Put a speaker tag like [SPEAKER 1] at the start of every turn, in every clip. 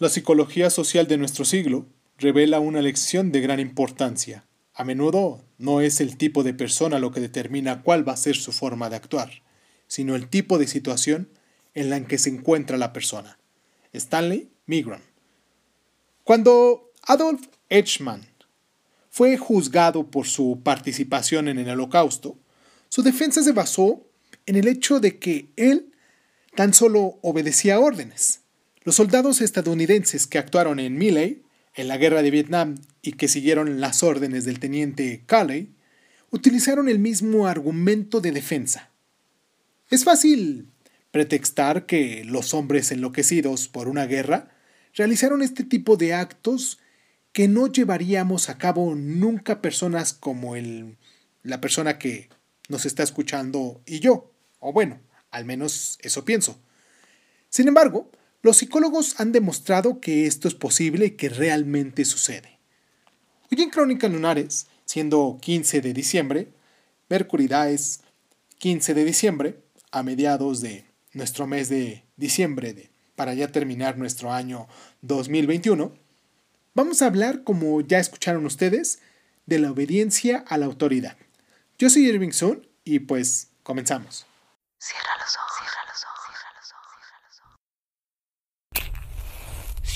[SPEAKER 1] La psicología social de nuestro siglo revela una lección de gran importancia. A menudo no es el tipo de persona lo que determina cuál va a ser su forma de actuar, sino el tipo de situación en la que se encuentra la persona. Stanley Milgram. Cuando Adolf Eichmann fue juzgado por su participación en el holocausto, su defensa se basó en el hecho de que él tan solo obedecía órdenes. Los soldados estadounidenses que actuaron en Milley, en la guerra de Vietnam, y que siguieron las órdenes del teniente Calley, utilizaron el mismo argumento de defensa. Es fácil pretextar que los hombres enloquecidos por una guerra realizaron este tipo de actos que no llevaríamos a cabo nunca personas como el, la persona que nos está escuchando y yo, o bueno, al menos eso pienso. Sin embargo, los psicólogos han demostrado que esto es posible y que realmente sucede. Hoy en Crónica Lunares, siendo 15 de diciembre, Mercury es 15 de diciembre, a mediados de nuestro mes de diciembre, para ya terminar nuestro año 2021, vamos a hablar, como ya escucharon ustedes, de la obediencia a la autoridad. Yo soy Irving Sun y pues comenzamos. Cierra los ojos.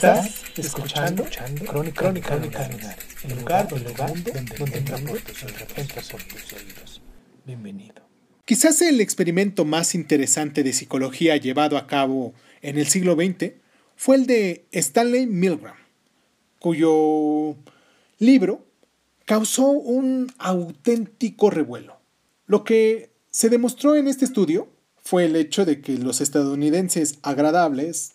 [SPEAKER 1] Estás escuchando, Crónica, Crónica, el lugar, donde, donde, donde tus oídos. Bienvenido. Quizás el experimento más interesante de psicología llevado a cabo en el siglo XX fue el de Stanley Milgram, cuyo libro causó un auténtico revuelo. Lo que se demostró en este estudio fue el hecho de que los estadounidenses agradables,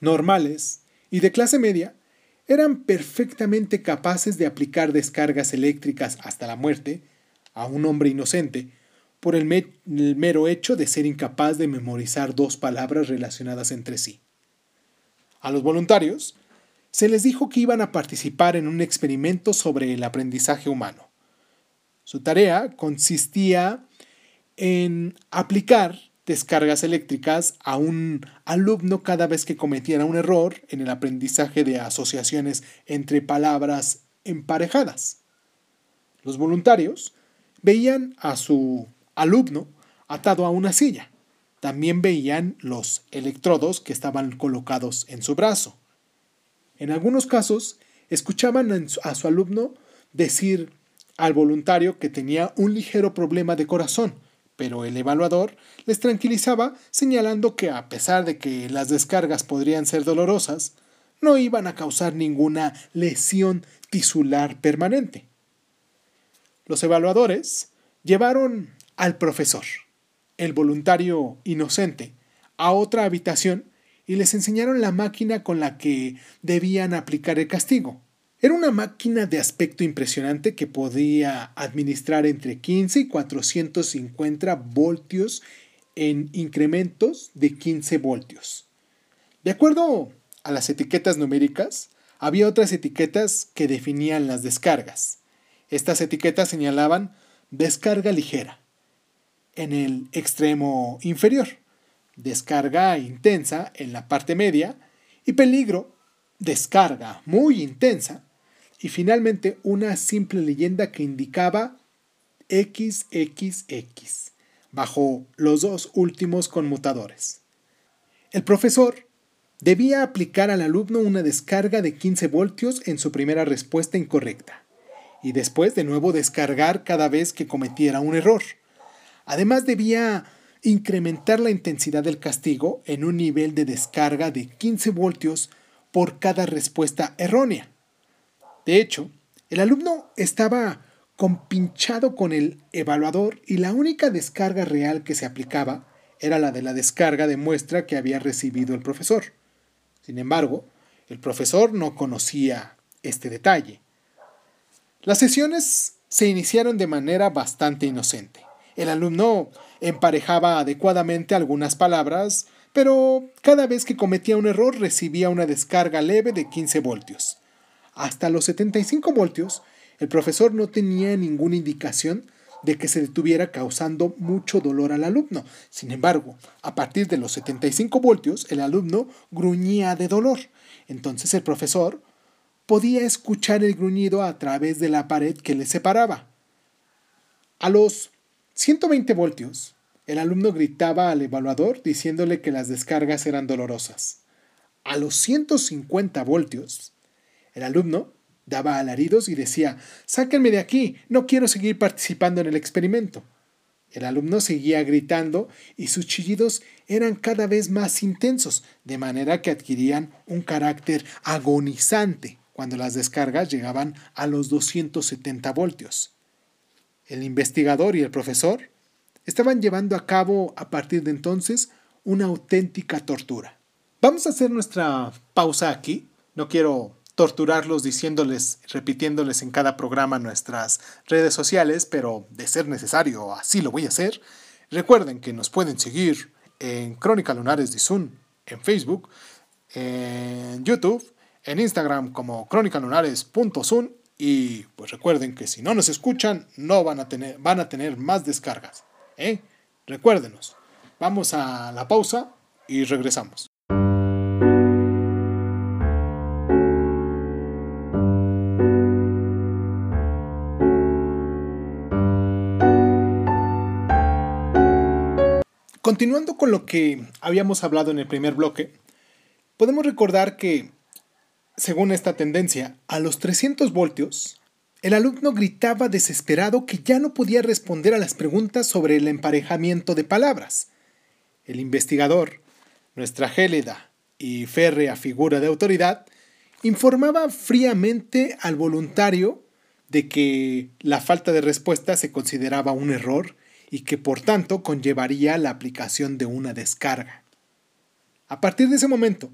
[SPEAKER 1] normales y de clase media eran perfectamente capaces de aplicar descargas eléctricas hasta la muerte a un hombre inocente por el, mero hecho de ser incapaz de memorizar dos palabras relacionadas entre sí. A los voluntarios se les dijo que iban a participar en un experimento sobre el aprendizaje humano. Su tarea consistía en aplicar descargas eléctricas a un alumno cada vez que cometiera un error en el aprendizaje de asociaciones entre palabras emparejadas. Los voluntarios veían a su alumno atado a una silla. También veían los electrodos que estaban colocados en su brazo. En algunos casos, escuchaban a su alumno decir al voluntario que tenía un ligero problema de corazón, pero el evaluador les tranquilizaba señalando que a pesar de que las descargas podrían ser dolorosas, no iban a causar ninguna lesión tisular permanente. Los evaluadores llevaron al profesor, el voluntario inocente, a otra habitación y les enseñaron la máquina con la que debían aplicar el castigo. Era una máquina de aspecto impresionante que podía administrar entre 15 y 450 voltios en incrementos de 15 voltios. De acuerdo a las etiquetas numéricas, había otras etiquetas que definían las descargas. Estas etiquetas señalaban descarga ligera en el extremo inferior, descarga intensa en la parte media y peligro, descarga muy intensa y finalmente una simple leyenda que indicaba XXX bajo los dos últimos conmutadores. El profesor debía aplicar al alumno una descarga de 15 voltios en su primera respuesta incorrecta y después de nuevo descargar cada vez que cometiera un error. Además debía incrementar la intensidad del castigo en un nivel de descarga de 15 voltios por cada respuesta errónea. De hecho, el alumno estaba compinchado con el evaluador y la única descarga real que se aplicaba era la de la descarga de muestra que había recibido el profesor. Sin embargo, El profesor no conocía este detalle. Las sesiones se iniciaron de manera bastante inocente. El alumno emparejaba adecuadamente algunas palabras, pero cada vez que cometía un error recibía una descarga leve de 15 voltios. Hasta los 75 voltios, el profesor no tenía ninguna indicación de que se detuviera causando mucho dolor al alumno. Sin embargo, a partir de los 75 voltios, el alumno gruñía de dolor. Entonces el profesor podía escuchar el gruñido a través de la pared que le separaba. A los 120 voltios, el alumno gritaba al evaluador diciéndole que las descargas eran dolorosas. A los 150 voltios, el alumno daba alaridos y decía, sáquenme de aquí, no quiero seguir participando en el experimento. El alumno seguía gritando y sus chillidos eran cada vez más intensos, de manera que adquirían un carácter agonizante cuando las descargas llegaban a los 270 voltios. El investigador y el profesor estaban llevando a cabo a partir de entonces una auténtica tortura. Vamos a hacer nuestra pausa aquí. No quiero torturarlos diciéndoles, repitiéndoles en cada programa nuestras redes sociales, pero de ser necesario, así lo voy a hacer. Recuerden que nos pueden seguir en Crónica Lunares de Zoom, en Facebook, en YouTube, en Instagram como crónicalunares.zoom y pues recuerden que si no nos escuchan, no van a tener, van a tener más descargas. ¿eh? Recuérdenos. Vamos a la pausa y regresamos. Continuando con lo que habíamos hablado en el primer bloque, podemos recordar que, según esta tendencia, a los 300 voltios, el alumno gritaba desesperado que ya no podía responder a las preguntas sobre el emparejamiento de palabras. El investigador, nuestra gélida y férrea figura de autoridad, informaba fríamente al voluntario de que la falta de respuesta se consideraba un error y que por tanto conllevaría la aplicación de una descarga. A partir de ese momento,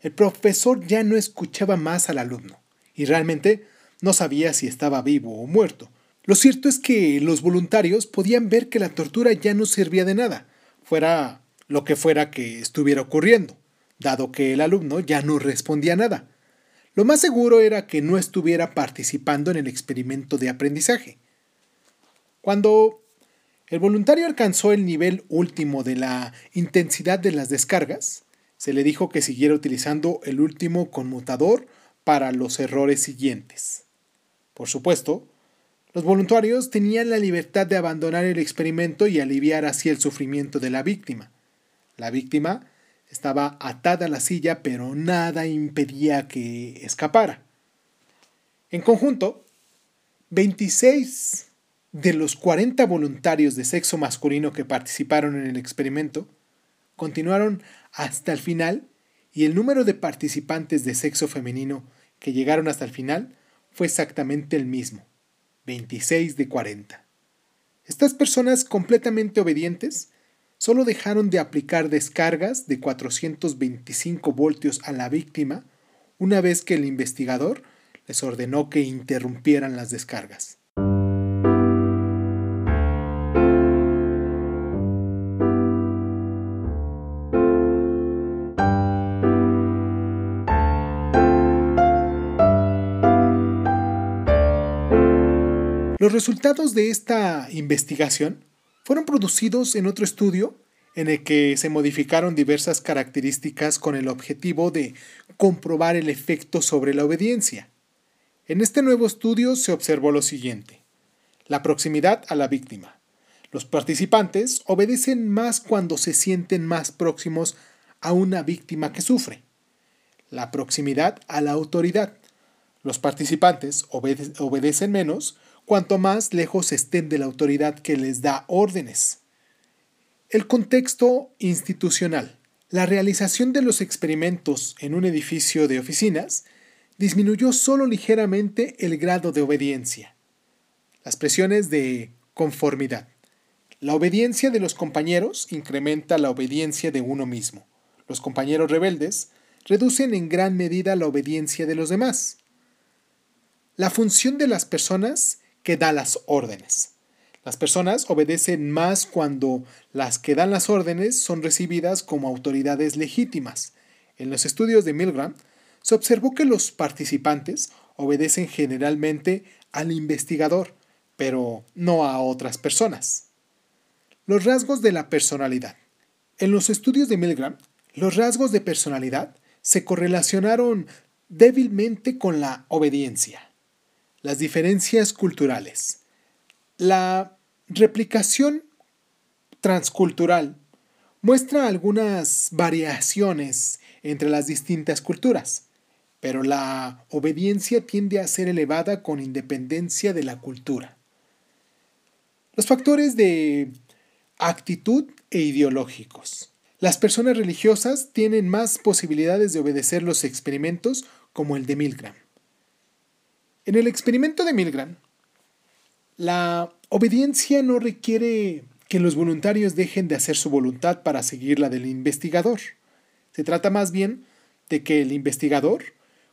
[SPEAKER 1] el profesor ya no escuchaba más al alumno y realmente no sabía si estaba vivo o muerto. Lo cierto es que los voluntarios podían ver que la tortura ya no servía de nada, fuera lo que fuera que estuviera ocurriendo, dado que el alumno ya no respondía nada. Lo más seguro era que no estuviera participando en el experimento de aprendizaje. Cuando el voluntario alcanzó el nivel último de la intensidad de las descargas. Se le dijo que siguiera utilizando el último conmutador para los errores siguientes. Por supuesto, los voluntarios tenían la libertad de abandonar el experimento y aliviar así el sufrimiento de la víctima. La víctima estaba atada a la silla, pero nada impedía que escapara. En conjunto, 26 de los 40 voluntarios de sexo masculino que participaron en el experimento, continuaron hasta el final y el número de participantes de sexo femenino que llegaron hasta el final fue exactamente el mismo, 26 de 40. Estas personas completamente obedientes solo dejaron de aplicar descargas de 425 voltios a la víctima una vez que el investigador les ordenó que interrumpieran las descargas. Resultados de esta investigación fueron producidos en otro estudio en el que se modificaron diversas características con el objetivo de comprobar el efecto sobre la obediencia. En este nuevo estudio se observó lo siguiente. La proximidad a la víctima. Los participantes obedecen más cuando se sienten más próximos a una víctima que sufre. La proximidad a la autoridad. Los participantes obedecen menos cuanto más lejos estén de la autoridad que les da órdenes. El contexto institucional. La realización de los experimentos en un edificio de oficinas disminuyó solo ligeramente el grado de obediencia. Las presiones de conformidad. La obediencia de los compañeros incrementa la obediencia de uno mismo. Los compañeros rebeldes reducen en gran medida la obediencia de los demás. La función de las personas que da las órdenes. Las personas obedecen más cuando las que dan las órdenes son recibidas como autoridades legítimas. En los estudios de Milgram se observó que los participantes obedecen generalmente al investigador, pero no a otras personas. Los rasgos de la personalidad. En los estudios de Milgram, los rasgos de personalidad se correlacionaron débilmente con la obediencia. Las diferencias culturales. La replicación transcultural muestra algunas variaciones entre las distintas culturas, pero la obediencia tiende a ser elevada con independencia de la cultura. Los factores de actitud e ideológicos. Las personas religiosas tienen más posibilidades de obedecer los experimentos como el de Milgram. En el experimento de Milgram, la obediencia no requiere que los voluntarios dejen de hacer su voluntad para seguir la del investigador. Se trata más bien de que el investigador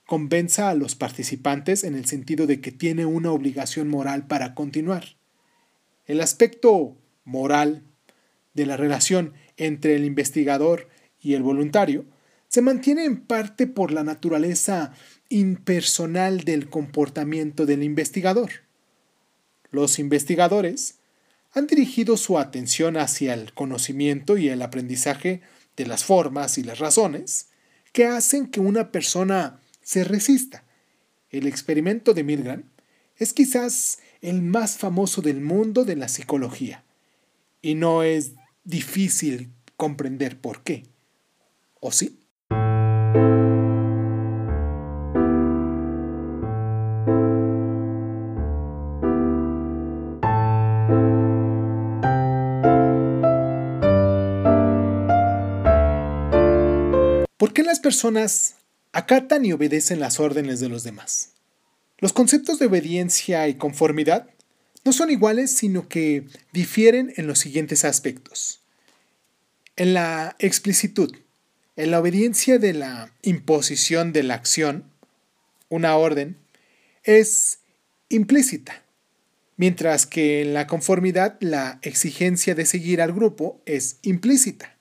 [SPEAKER 1] convenza a los participantes en el sentido de que tiene una obligación moral para continuar. El aspecto moral de la relación entre el investigador y el voluntario se mantiene en parte por la naturaleza impersonal del comportamiento del investigador. Los investigadores han dirigido su atención hacia el conocimiento y el aprendizaje de las formas y las razones que hacen que una persona se resista. El experimento de Milgram es quizás el más famoso del mundo de la psicología y no es difícil comprender por qué. ¿O sí? ¿Por qué las personas acatan y obedecen las órdenes de los demás? Los conceptos de obediencia y conformidad no son iguales, sino que difieren en los siguientes aspectos. En la explicitud, en la obediencia de la imposición de la acción, una orden, es implícita, mientras que en la conformidad la exigencia de seguir al grupo es implícita.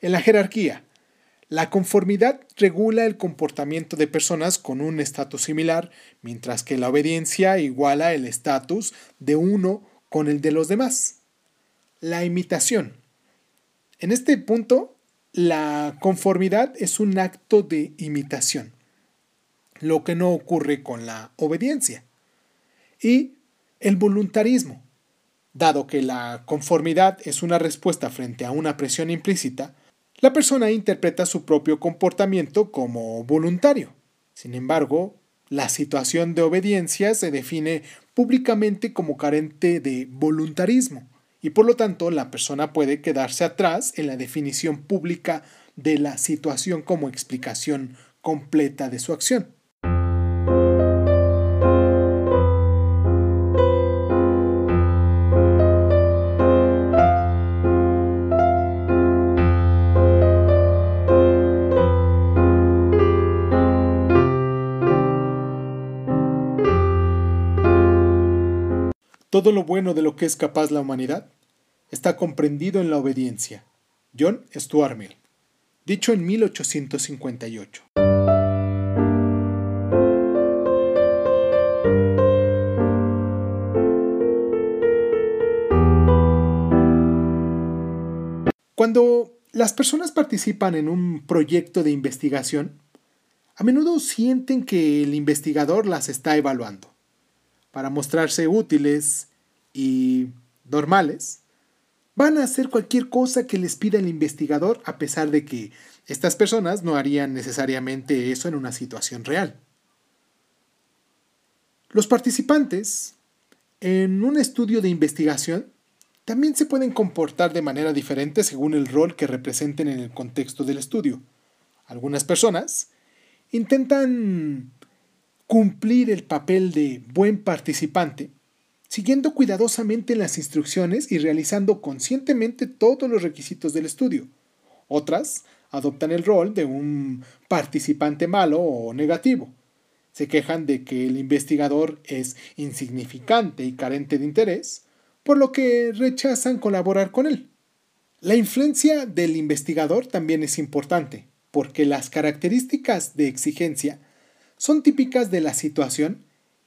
[SPEAKER 1] En la jerarquía, la conformidad regula el comportamiento de personas con un estatus similar, mientras que la obediencia iguala el estatus de uno con el de los demás. La imitación. En este punto, la conformidad es un acto de imitación, lo que no ocurre con la obediencia. Y el voluntarismo. Dado que la conformidad es una respuesta frente a una presión implícita, la persona interpreta su propio comportamiento como voluntario. Sin embargo, la situación de obediencia se define públicamente como carente de voluntarismo y por lo tanto la persona puede quedarse atrás en la definición pública de la situación como explicación completa de su acción. Todo lo bueno de lo que es capaz la humanidad está comprendido en la obediencia. John Stuart Mill. Dicho en 1858. Cuando las personas participan en un proyecto de investigación, a menudo sienten que el investigador las está evaluando para mostrarse útiles y normales, van a hacer cualquier cosa que les pida el investigador a pesar de que estas personas no harían necesariamente eso en una situación real. Los participantes en un estudio de investigación también se pueden comportar de manera diferente según el rol que representen en el contexto del estudio. Algunas personas intentan cumplir el papel de buen participante, siguiendo cuidadosamente las instrucciones y realizando conscientemente todos los requisitos del estudio. Otras adoptan el rol de un participante malo o negativo. Se quejan de que el investigador es insignificante y carente de interés, por lo que rechazan colaborar con él. La influencia del investigador también es importante, porque las características de exigencia son típicas de la situación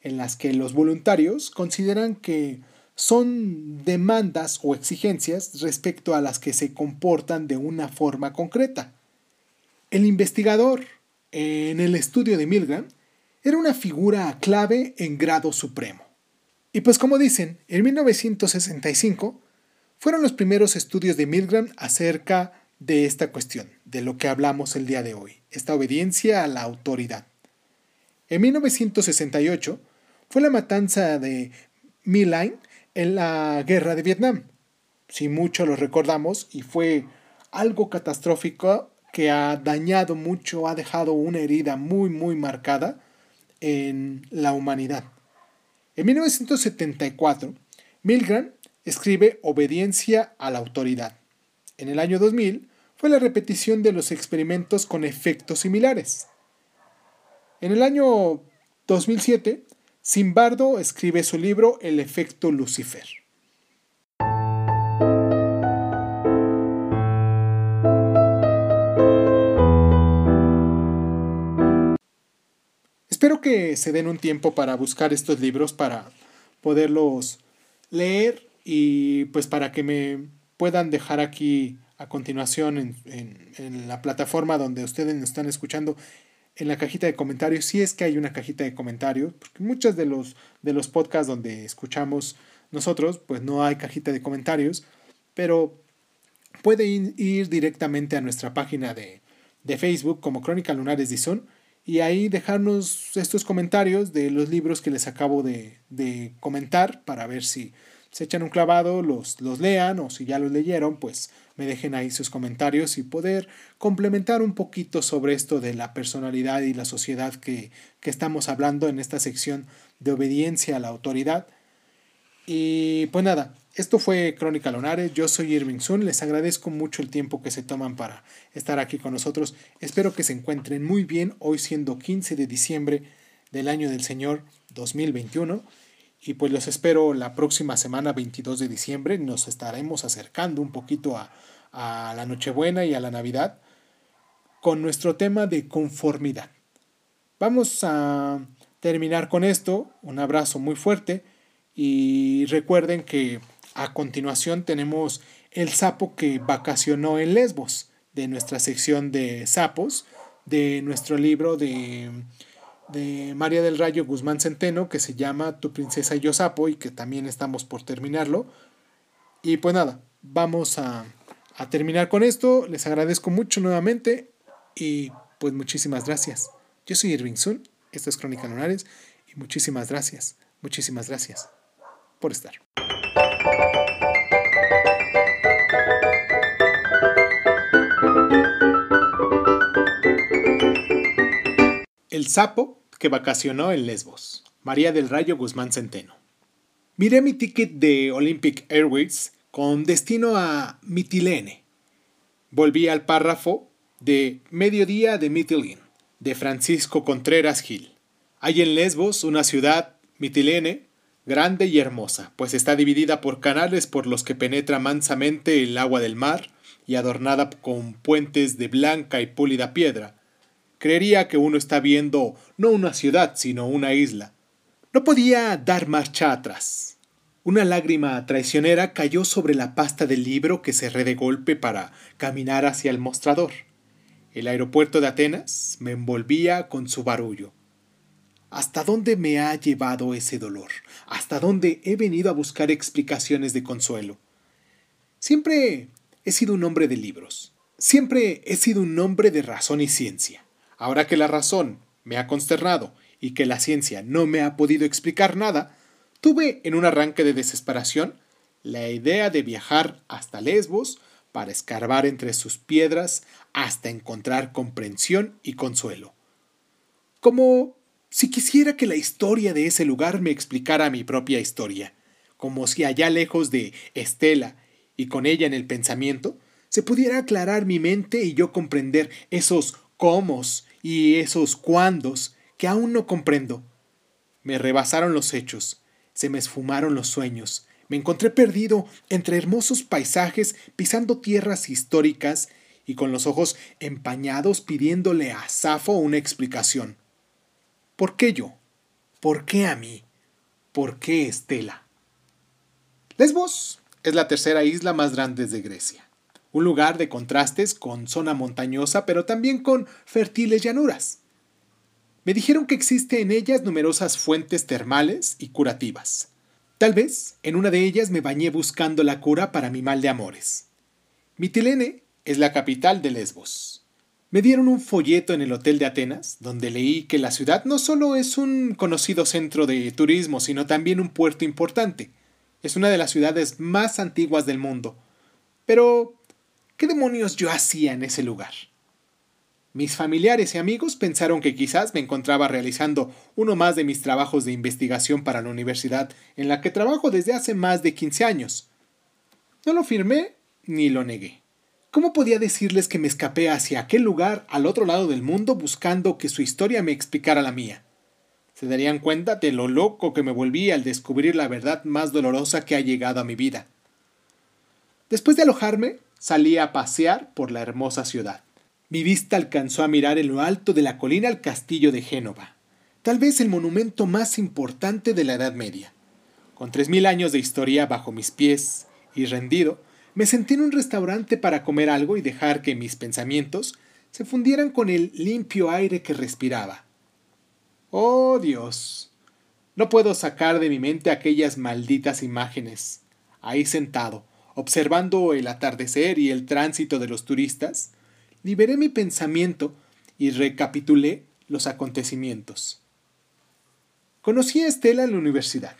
[SPEAKER 1] en las que los voluntarios consideran que son demandas o exigencias respecto a las que se comportan de una forma concreta. El investigador en el estudio de Milgram era una figura clave en grado supremo. Y pues como dicen, en 1965 fueron los primeros estudios de Milgram acerca de esta cuestión, de lo que hablamos el día de hoy, esta obediencia a la autoridad. En 1968 fue la matanza de My en la guerra de Vietnam. Si mucho lo recordamos, y fue algo catastrófico que ha dañado mucho, ha dejado una herida muy, muy marcada en la humanidad. En 1974, Milgram escribe Obediencia a la autoridad. En el año 2000 fue la repetición de los experimentos con efectos similares. En el año 2007 Simbardo escribe su libro El efecto Lucifer. Espero que se den un tiempo para buscar estos libros, para poderlos leer y pues para que me puedan dejar aquí a continuación en, en la plataforma donde ustedes están escuchando en la cajita de comentarios, si es que hay una cajita de comentarios, porque muchos de los, de los podcasts donde escuchamos nosotros, pues no hay cajita de comentarios, pero pueden ir directamente a nuestra página de, de Facebook como Crónica Lunares de Sun y ahí dejarnos estos comentarios de los libros que les acabo de, de comentar para ver si se echan un clavado, los, los lean o si ya los leyeron, pues me dejen ahí sus comentarios y poder complementar un poquito sobre esto de la personalidad y la sociedad que, estamos hablando en esta sección de obediencia a la autoridad. Y pues nada, esto fue Crónica Lonares, yo soy Irving Sun, les agradezco mucho el tiempo que se toman para estar aquí con nosotros, espero que se encuentren muy bien hoy siendo 15 de diciembre del año del Señor 2021 y pues los espero la próxima semana 22 de diciembre. Nos estaremos acercando un poquito a, a la Nochebuena y a la Navidad con nuestro tema de conformidad. Vamos a terminar con esto. Un abrazo muy fuerte y recuerden que a continuación tenemos el sapo que vacacionó en Lesbos de nuestra sección de sapos de nuestro libro de de María del Rayo Guzmán Centeno que se llama Tu princesa y yo sapo y que también estamos por terminarlo. Y pues nada, vamos a, a terminar con esto. Les agradezco mucho nuevamente y pues muchísimas gracias. Yo soy Irving Sun, esto es Crónica Lunares y muchísimas gracias, muchísimas gracias por estar. El sapo que vacacionó en Lesbos. María del Rayo Guzmán Centeno. Miré mi ticket de Olympic Airways con destino a Mitilene. Volví al párrafo de Mediodía de Mitilene, de Francisco Contreras Gil. Hay en Lesbos una ciudad, Mitilene, grande y hermosa, pues está dividida por canales por los que penetra mansamente el agua del mar y adornada con puentes de blanca y púlida piedra, Creería que uno está viendo no una ciudad, sino una isla. No podía dar marcha atrás. Una lágrima traicionera cayó sobre la pasta del libro que cerré de golpe para caminar hacia el mostrador. El aeropuerto de Atenas me envolvía con su barullo. ¿Hasta dónde me ha llevado ese dolor? ¿Hasta dónde he venido a buscar explicaciones de consuelo? Siempre he sido un hombre de libros. Siempre he sido un hombre de razón y ciencia. Ahora que la razón me ha consternado y que la ciencia no me ha podido explicar nada, tuve en un arranque de desesperación la idea de viajar hasta Lesbos para escarbar entre sus piedras hasta encontrar comprensión y consuelo. Como si quisiera que la historia de ese lugar me explicara mi propia historia, como si allá lejos de Estela y con ella en el pensamiento, se pudiera aclarar mi mente y yo comprender esos cómo y esos cuándos que aún no comprendo. Me rebasaron los hechos, se me esfumaron los sueños, me encontré perdido entre hermosos paisajes, pisando tierras históricas y con los ojos empañados pidiéndole a Safo una explicación. ¿Por qué yo? ¿Por qué a mí? ¿Por qué Estela? Lesbos es la tercera isla más grande de Grecia un lugar de contrastes con zona montañosa, pero también con fértiles llanuras. Me dijeron que existe en ellas numerosas fuentes termales y curativas. Tal vez en una de ellas me bañé buscando la cura para mi mal de amores. Mitilene es la capital de Lesbos. Me dieron un folleto en el Hotel de Atenas, donde leí que la ciudad no solo es un conocido centro de turismo, sino también un puerto importante. Es una de las ciudades más antiguas del mundo. Pero ¿Qué demonios yo hacía en ese lugar? Mis familiares y amigos pensaron que quizás me encontraba realizando uno más de mis trabajos de investigación para la universidad en la que trabajo desde hace más de 15 años. No lo firmé ni lo negué. ¿Cómo podía decirles que me escapé hacia aquel lugar al otro lado del mundo buscando que su historia me explicara la mía? Se darían cuenta de lo loco que me volví al descubrir la verdad más dolorosa que ha llegado a mi vida. Después de alojarme, Salí a pasear por la hermosa ciudad. Mi vista alcanzó a mirar en lo alto de la colina el castillo de Génova, tal vez el monumento más importante de la Edad Media. Con tres mil años de historia bajo mis pies y rendido, me senté en un restaurante para comer algo y dejar que mis pensamientos se fundieran con el limpio aire que respiraba. Oh Dios. No puedo sacar de mi mente aquellas malditas imágenes. Ahí sentado, observando el atardecer y el tránsito de los turistas, liberé mi pensamiento y recapitulé los acontecimientos. Conocí a Estela en la universidad,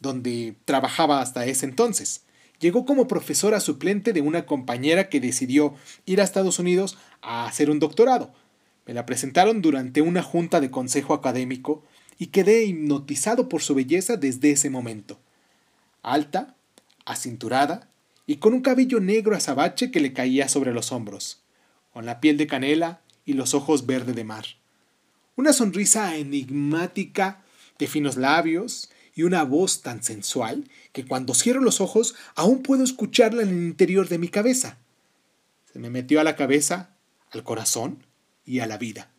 [SPEAKER 1] donde trabajaba hasta ese entonces. Llegó como profesora suplente de una compañera que decidió ir a Estados Unidos a hacer un doctorado. Me la presentaron durante una junta de consejo académico y quedé hipnotizado por su belleza desde ese momento. Alta, acinturada, y con un cabello negro azabache que le caía sobre los hombros, con la piel de canela y los ojos verde de mar. Una sonrisa enigmática de finos labios y una voz tan sensual que cuando cierro los ojos aún puedo escucharla en el interior de mi cabeza. Se me metió a la cabeza, al corazón y a la vida.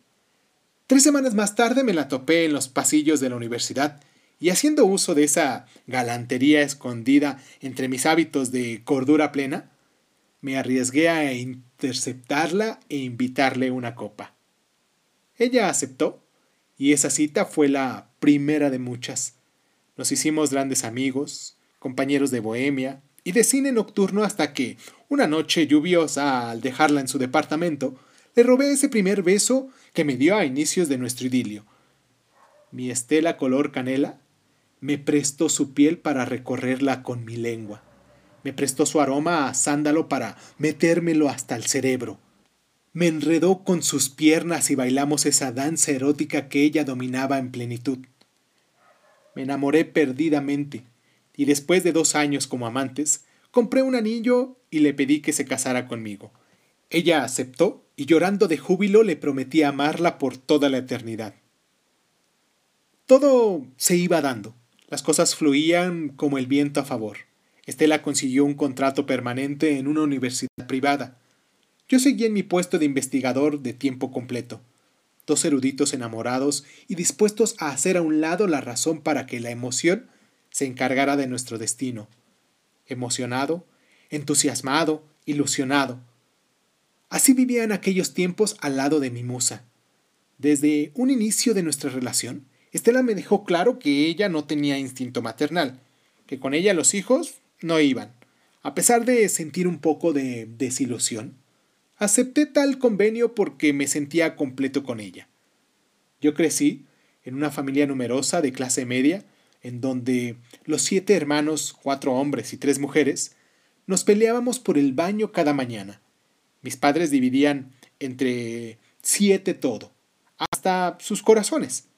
[SPEAKER 1] Tres semanas más tarde me la topé en los pasillos de la universidad y haciendo uso de esa galantería escondida entre mis hábitos de cordura plena, me arriesgué a interceptarla e invitarle una copa. Ella aceptó, y esa cita fue la primera de muchas. Nos hicimos grandes amigos, compañeros de bohemia y de cine nocturno hasta que, una noche lluviosa, al dejarla en su departamento, le robé ese primer beso que me dio a inicios de nuestro idilio. Mi estela color canela me prestó su piel para recorrerla con mi lengua. Me prestó su aroma a sándalo para metérmelo hasta el cerebro. Me enredó con sus piernas y bailamos esa danza erótica que ella dominaba en plenitud. Me enamoré perdidamente, y después de dos años como amantes, compré un anillo y le pedí que se casara conmigo. Ella aceptó y llorando de júbilo le prometí amarla por toda la eternidad. Todo se iba dando. Las cosas fluían como el viento a favor. Estela consiguió un contrato permanente en una universidad privada. Yo seguí en mi puesto de investigador de tiempo completo. Dos eruditos enamorados y dispuestos a hacer a un lado la razón para que la emoción se encargara de nuestro destino. Emocionado, entusiasmado, ilusionado. Así vivía en aquellos tiempos al lado de mi musa. Desde un inicio de nuestra relación, Estela me dejó claro que ella no tenía instinto maternal, que con ella los hijos no iban. A pesar de sentir un poco de desilusión, acepté tal convenio porque me sentía completo con ella. Yo crecí en una familia numerosa de clase media, en donde los siete hermanos, cuatro hombres y tres mujeres, nos peleábamos por el baño cada mañana. Mis padres dividían entre siete todo, hasta sus corazones.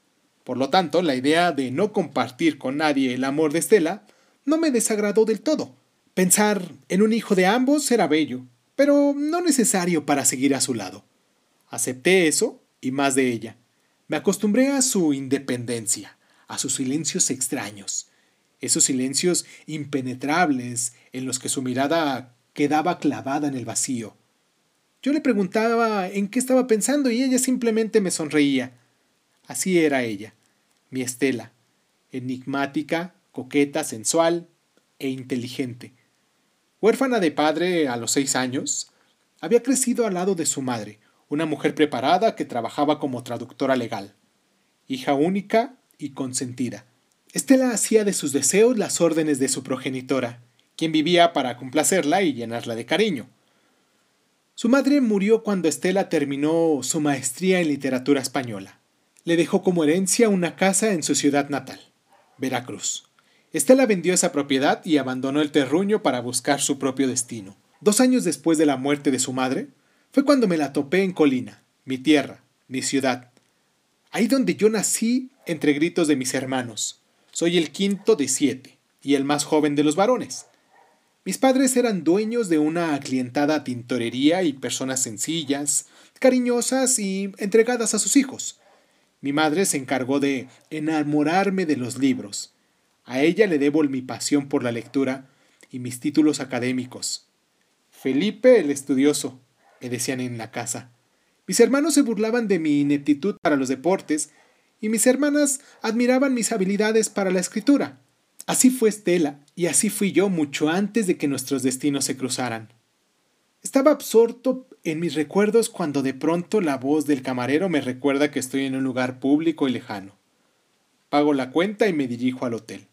[SPEAKER 1] Por lo tanto, la idea de no compartir con nadie el amor de Estela no me desagradó del todo. Pensar en un hijo de ambos era bello, pero no necesario para seguir a su lado. Acepté eso y más de ella. Me acostumbré a su independencia, a sus silencios extraños, esos silencios impenetrables en los que su mirada quedaba clavada en el vacío. Yo le preguntaba en qué estaba pensando y ella simplemente me sonreía. Así era ella, mi Estela, enigmática, coqueta, sensual e inteligente. Huérfana de padre a los seis años, había crecido al lado de su madre, una mujer preparada que trabajaba como traductora legal. Hija única y consentida. Estela hacía de sus deseos las órdenes de su progenitora, quien vivía para complacerla y llenarla de cariño. Su madre murió cuando Estela terminó su maestría en literatura española. Le dejó como herencia una casa en su ciudad natal, Veracruz. Estela vendió esa propiedad y abandonó el terruño para buscar su propio destino. Dos años después de la muerte de su madre, fue cuando me la topé en Colina, mi tierra, mi ciudad. Ahí donde yo nací entre gritos de mis hermanos. Soy el quinto de siete y el más joven de los varones. Mis padres eran dueños de una aclientada tintorería y personas sencillas, cariñosas y entregadas a sus hijos. Mi madre se encargó de enamorarme de los libros. A ella le debo mi pasión por la lectura y mis títulos académicos. Felipe el estudioso, me decían en la casa. Mis hermanos se burlaban de mi ineptitud para los deportes y mis hermanas admiraban mis habilidades para la escritura. Así fue Estela y así fui yo mucho antes de que nuestros destinos se cruzaran. Estaba absorto en mis recuerdos cuando de pronto la voz del camarero me recuerda que estoy en un lugar público y lejano. Pago la cuenta y me dirijo al hotel.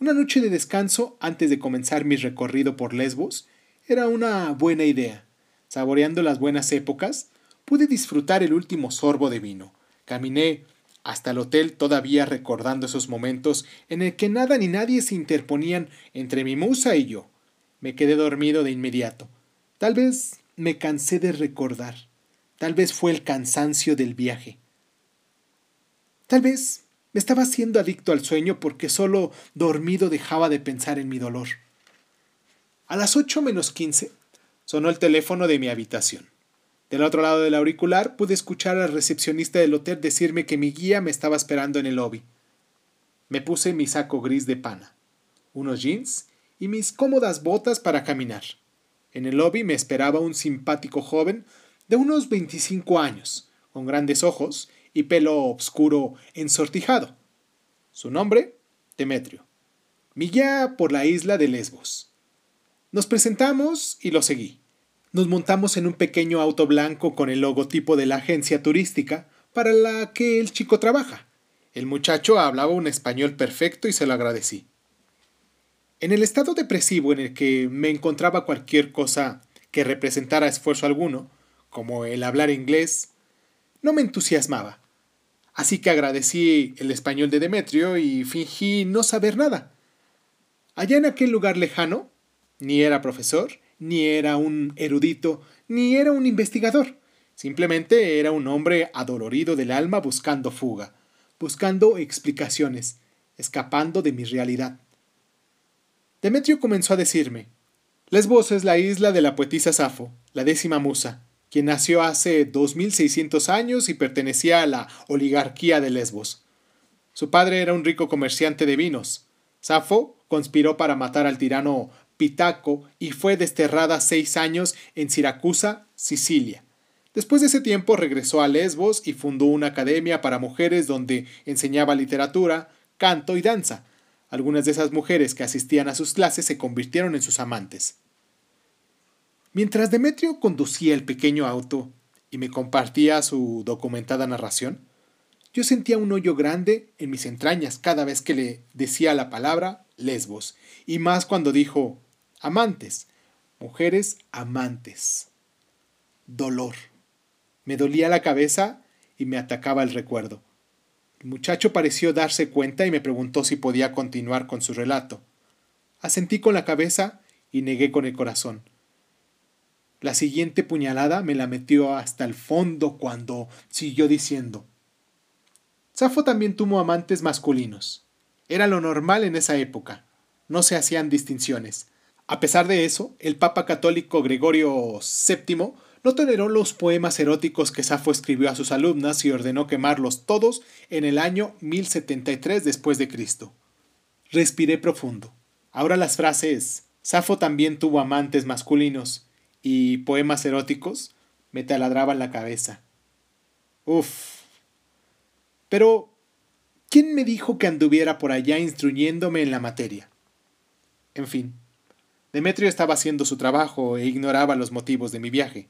[SPEAKER 1] Una noche de descanso antes de comenzar mi recorrido por Lesbos era una buena idea. Saboreando las buenas épocas, pude disfrutar el último sorbo de vino. Caminé hasta el hotel todavía recordando esos momentos en el que nada ni nadie se interponían entre mi musa y yo. Me quedé dormido de inmediato. Tal vez me cansé de recordar. Tal vez fue el cansancio del viaje. Tal vez me estaba haciendo adicto al sueño porque solo dormido dejaba de pensar en mi dolor. A las ocho menos quince sonó el teléfono de mi habitación. Del otro lado del auricular pude escuchar al recepcionista del hotel decirme que mi guía me estaba esperando en el lobby. Me puse mi saco gris de pana, unos jeans y mis cómodas botas para caminar. En el lobby me esperaba un simpático joven de unos 25 años, con grandes ojos y pelo oscuro ensortijado. Su nombre, Demetrio. Mi guía por la isla de Lesbos. Nos presentamos y lo seguí. Nos montamos en un pequeño auto blanco con el logotipo de la agencia turística para la que el chico trabaja. El muchacho hablaba un español perfecto y se lo agradecí. En el estado depresivo en el que me encontraba cualquier cosa que representara esfuerzo alguno, como el hablar inglés, no me entusiasmaba. Así que agradecí el español de Demetrio y fingí no saber nada. Allá en aquel lugar lejano, ni era profesor, ni era un erudito, ni era un investigador. Simplemente era un hombre adolorido del alma buscando fuga, buscando explicaciones, escapando de mi realidad. Demetrio comenzó a decirme, Lesbos es la isla de la poetisa Safo, la décima musa, quien nació hace 2600 años y pertenecía a la oligarquía de Lesbos. Su padre era un rico comerciante de vinos. Safo conspiró para matar al tirano Pitaco y fue desterrada seis años en Siracusa, Sicilia. Después de ese tiempo regresó a Lesbos y fundó una academia para mujeres donde enseñaba literatura, canto y danza. Algunas de esas mujeres que asistían a sus clases se convirtieron en sus amantes. Mientras Demetrio conducía el pequeño auto y me compartía su documentada narración, yo sentía un hoyo grande en mis entrañas cada vez que le decía la palabra Lesbos, y más cuando dijo amantes, mujeres amantes. Dolor. Me dolía la cabeza y me atacaba el recuerdo. El muchacho pareció darse cuenta y me preguntó si podía continuar con su relato. Asentí con la cabeza y negué con el corazón. La siguiente puñalada me la metió hasta el fondo cuando siguió diciendo Safo también tuvo amantes masculinos. Era lo normal en esa época. No se hacían distinciones. A pesar de eso, el Papa católico Gregorio VII no toleró los poemas eróticos que Safo escribió a sus alumnas y ordenó quemarlos todos en el año 1073 después de Cristo. Respiré profundo. Ahora las frases Safo también tuvo amantes masculinos y poemas eróticos me taladraban la cabeza. Uf. Pero, ¿quién me dijo que anduviera por allá instruyéndome en la materia? En fin, Demetrio estaba haciendo su trabajo e ignoraba los motivos de mi viaje.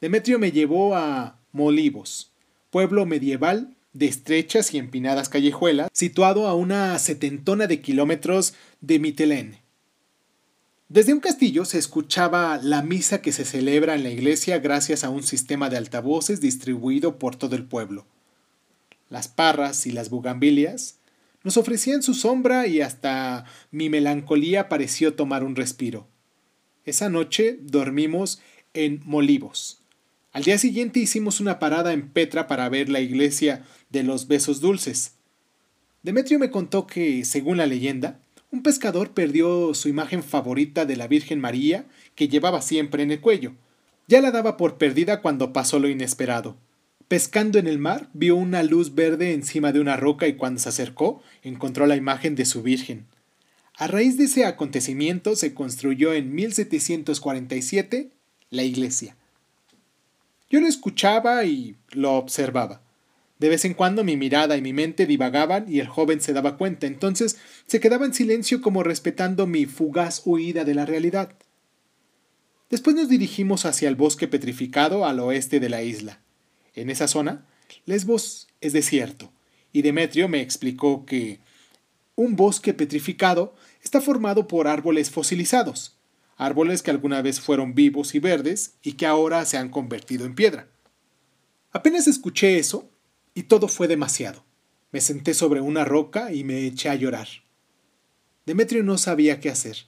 [SPEAKER 1] Demetrio me llevó a Molivos, pueblo medieval de estrechas y empinadas callejuelas, situado a una setentona de kilómetros de Mitelén. Desde un castillo se escuchaba la misa que se celebra en la iglesia gracias a un sistema de altavoces distribuido por todo el pueblo. Las parras y las bugambilias nos ofrecían su sombra y hasta mi melancolía pareció tomar un respiro. Esa noche dormimos en Molivos. Al día siguiente hicimos una parada en Petra para ver la iglesia de los besos dulces. Demetrio me contó que, según la leyenda, un pescador perdió su imagen favorita de la Virgen María que llevaba siempre en el cuello. Ya la daba por perdida cuando pasó lo inesperado. Pescando en el mar, vio una luz verde encima de una roca y cuando se acercó, encontró la imagen de su Virgen. A raíz de ese acontecimiento se construyó en 1747 la iglesia. Yo lo escuchaba y lo observaba. De vez en cuando mi mirada y mi mente divagaban y el joven se daba cuenta, entonces se quedaba en silencio como respetando mi fugaz huida de la realidad. Después nos dirigimos hacia el bosque petrificado al oeste de la isla. En esa zona, Lesbos es desierto, y Demetrio me explicó que un bosque petrificado está formado por árboles fosilizados, árboles que alguna vez fueron vivos y verdes y que ahora se han convertido en piedra. Apenas escuché eso, y todo fue demasiado. Me senté sobre una roca y me eché a llorar. Demetrio no sabía qué hacer.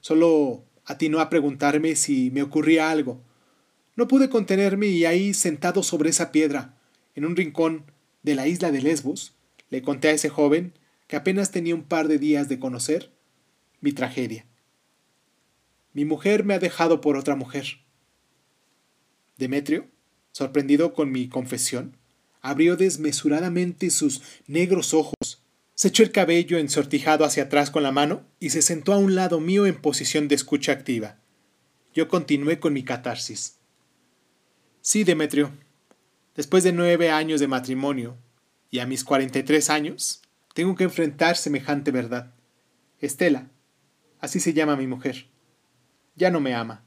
[SPEAKER 1] Solo atinó a preguntarme si me ocurría algo, no pude contenerme y ahí, sentado sobre esa piedra, en un rincón de la isla de Lesbos, le conté a ese joven, que apenas tenía un par de días de conocer, mi tragedia. Mi mujer me ha dejado por otra mujer. Demetrio, sorprendido con mi confesión, abrió desmesuradamente sus negros ojos, se echó el cabello ensortijado hacia atrás con la mano y se sentó a un lado mío en posición de escucha activa. Yo continué con mi catarsis. Sí, Demetrio. Después de nueve años de matrimonio y a mis cuarenta y tres años, tengo que enfrentar semejante verdad. Estela, así se llama mi mujer, ya no me ama.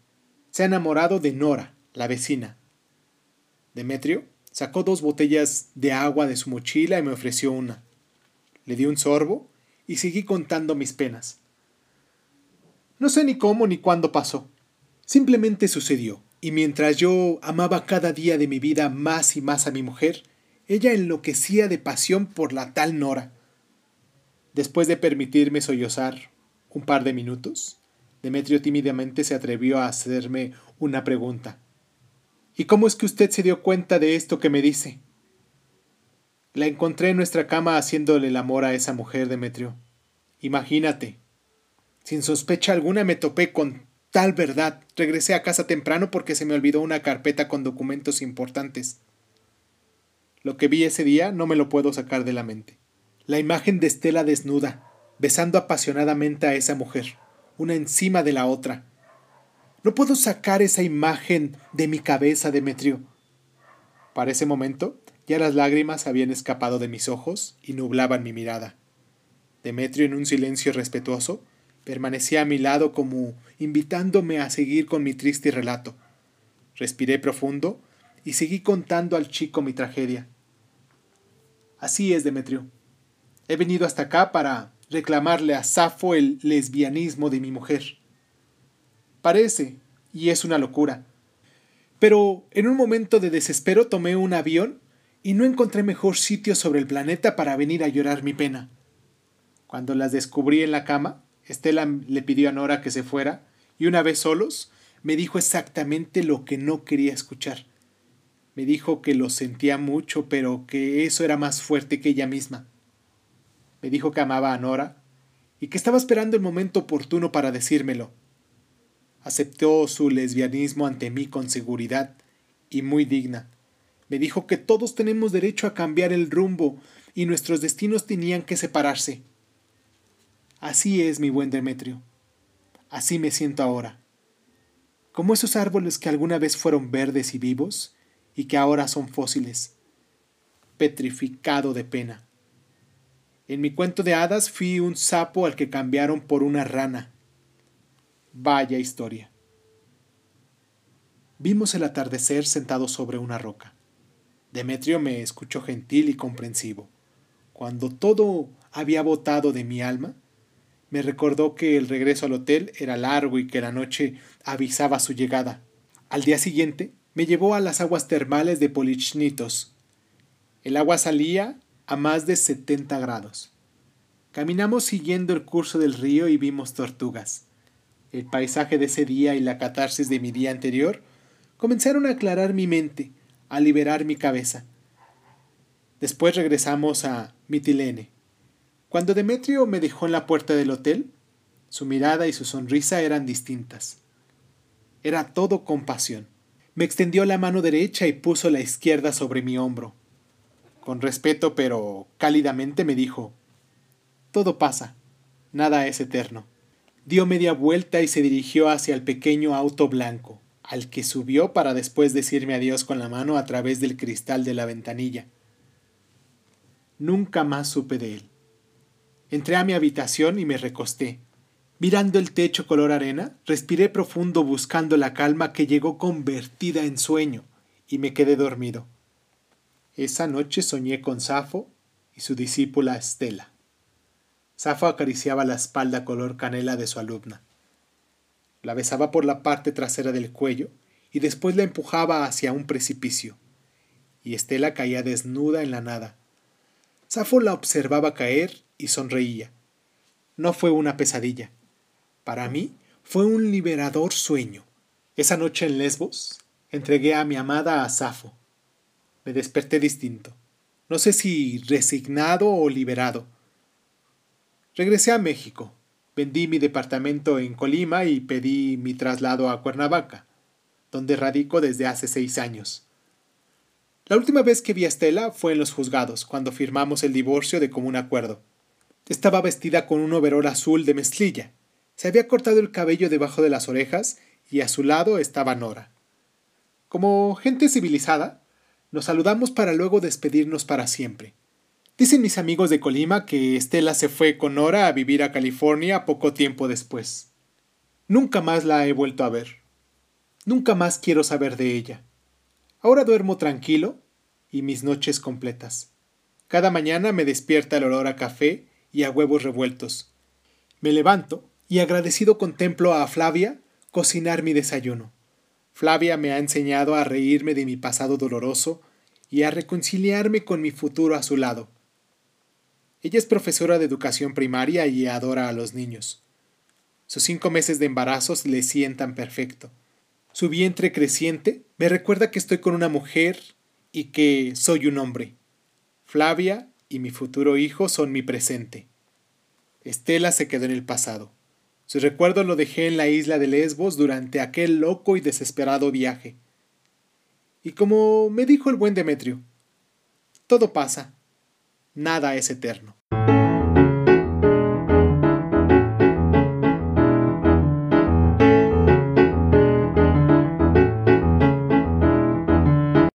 [SPEAKER 1] Se ha enamorado de Nora, la vecina. Demetrio sacó dos botellas de agua de su mochila y me ofreció una. Le di un sorbo y seguí contando mis penas. No sé ni cómo ni cuándo pasó. Simplemente sucedió. Y mientras yo amaba cada día de mi vida más y más a mi mujer, ella enloquecía de pasión por la tal Nora. Después de permitirme sollozar un par de minutos, Demetrio tímidamente se atrevió a hacerme una pregunta. ¿Y cómo es que usted se dio cuenta de esto que me dice? La encontré en nuestra cama haciéndole el amor a esa mujer, Demetrio. Imagínate. Sin sospecha alguna me topé con Tal verdad, regresé a casa temprano porque se me olvidó una carpeta con documentos importantes. Lo que vi ese día no me lo puedo sacar de la mente. La imagen de Estela desnuda, besando apasionadamente a esa mujer, una encima de la otra. No puedo sacar esa imagen de mi cabeza, Demetrio. Para ese momento, ya las lágrimas habían escapado de mis ojos y nublaban mi mirada. Demetrio, en un silencio respetuoso, Permanecía a mi lado como invitándome a seguir con mi triste relato. Respiré profundo y seguí contando al chico mi tragedia. Así es, Demetrio. He venido hasta acá para reclamarle a Safo el lesbianismo de mi mujer. Parece, y es una locura. Pero en un momento de desespero tomé un avión y no encontré mejor sitio sobre el planeta para venir a llorar mi pena. Cuando las descubrí en la cama, Estela le pidió a Nora que se fuera y una vez solos me dijo exactamente lo que no quería escuchar. Me dijo que lo sentía mucho, pero que eso era más fuerte que ella misma. Me dijo que amaba a Nora y que estaba esperando el momento oportuno para decírmelo. Aceptó su lesbianismo ante mí con seguridad y muy digna. Me dijo que todos tenemos derecho a cambiar el rumbo y nuestros destinos tenían que separarse. Así es, mi buen Demetrio. Así me siento ahora. Como esos árboles que alguna vez fueron verdes y vivos y que ahora son fósiles. Petrificado de pena. En mi cuento de hadas fui un sapo al que cambiaron por una rana. Vaya historia. Vimos el atardecer sentado sobre una roca. Demetrio me escuchó gentil y comprensivo. Cuando todo había botado de mi alma, me recordó que el regreso al hotel era largo y que la noche avisaba su llegada. Al día siguiente me llevó a las aguas termales de Polichnitos. El agua salía a más de 70 grados. Caminamos siguiendo el curso del río y vimos tortugas. El paisaje de ese día y la catarsis de mi día anterior comenzaron a aclarar mi mente, a liberar mi cabeza. Después regresamos a Mitilene. Cuando Demetrio me dejó en la puerta del hotel, su mirada y su sonrisa eran distintas. Era todo compasión. Me extendió la mano derecha y puso la izquierda sobre mi hombro. Con respeto pero cálidamente me dijo, Todo pasa, nada es eterno. Dio media vuelta y se dirigió hacia el pequeño auto blanco, al que subió para después decirme adiós con la mano a través del cristal de la ventanilla. Nunca más supe de él. Entré a mi habitación y me recosté. Mirando el techo color arena, respiré profundo buscando la calma que llegó convertida en sueño, y me quedé dormido. Esa noche soñé con Safo y su discípula Estela. Safo acariciaba la espalda color canela de su alumna. La besaba por la parte trasera del cuello y después la empujaba hacia un precipicio. Y Estela caía desnuda en la nada. Safo la observaba caer y sonreía. No fue una pesadilla. Para mí fue un liberador sueño. Esa noche en Lesbos entregué a mi amada a Safo me desperté distinto. No sé si resignado o liberado. Regresé a México. Vendí mi departamento en Colima y pedí mi traslado a Cuernavaca, donde radico desde hace seis años. La última vez que vi a Estela fue en los juzgados, cuando firmamos el divorcio de común acuerdo. Estaba vestida con un overol azul de mezclilla. Se había cortado el cabello debajo de las orejas y a su lado estaba Nora. Como gente civilizada, nos saludamos para luego despedirnos para siempre. Dicen mis amigos de Colima que Estela se fue con Nora a vivir a California poco tiempo después. Nunca más la he vuelto a ver. Nunca más quiero saber de ella. Ahora duermo tranquilo y mis noches completas. Cada mañana me despierta el olor a café y a huevos revueltos. Me levanto y agradecido contemplo a Flavia cocinar mi desayuno. Flavia me ha enseñado a reírme de mi pasado doloroso y a reconciliarme con mi futuro a su lado. Ella es profesora de educación primaria y adora a los niños. Sus cinco meses de embarazo le sientan perfecto. Su vientre creciente me recuerda que estoy con una mujer y que soy un hombre. Flavia y mi futuro hijo son mi presente. Estela se quedó en el pasado. Su recuerdo lo dejé en la isla de Lesbos durante aquel loco y desesperado viaje. Y como me dijo el buen Demetrio, todo pasa, nada es eterno.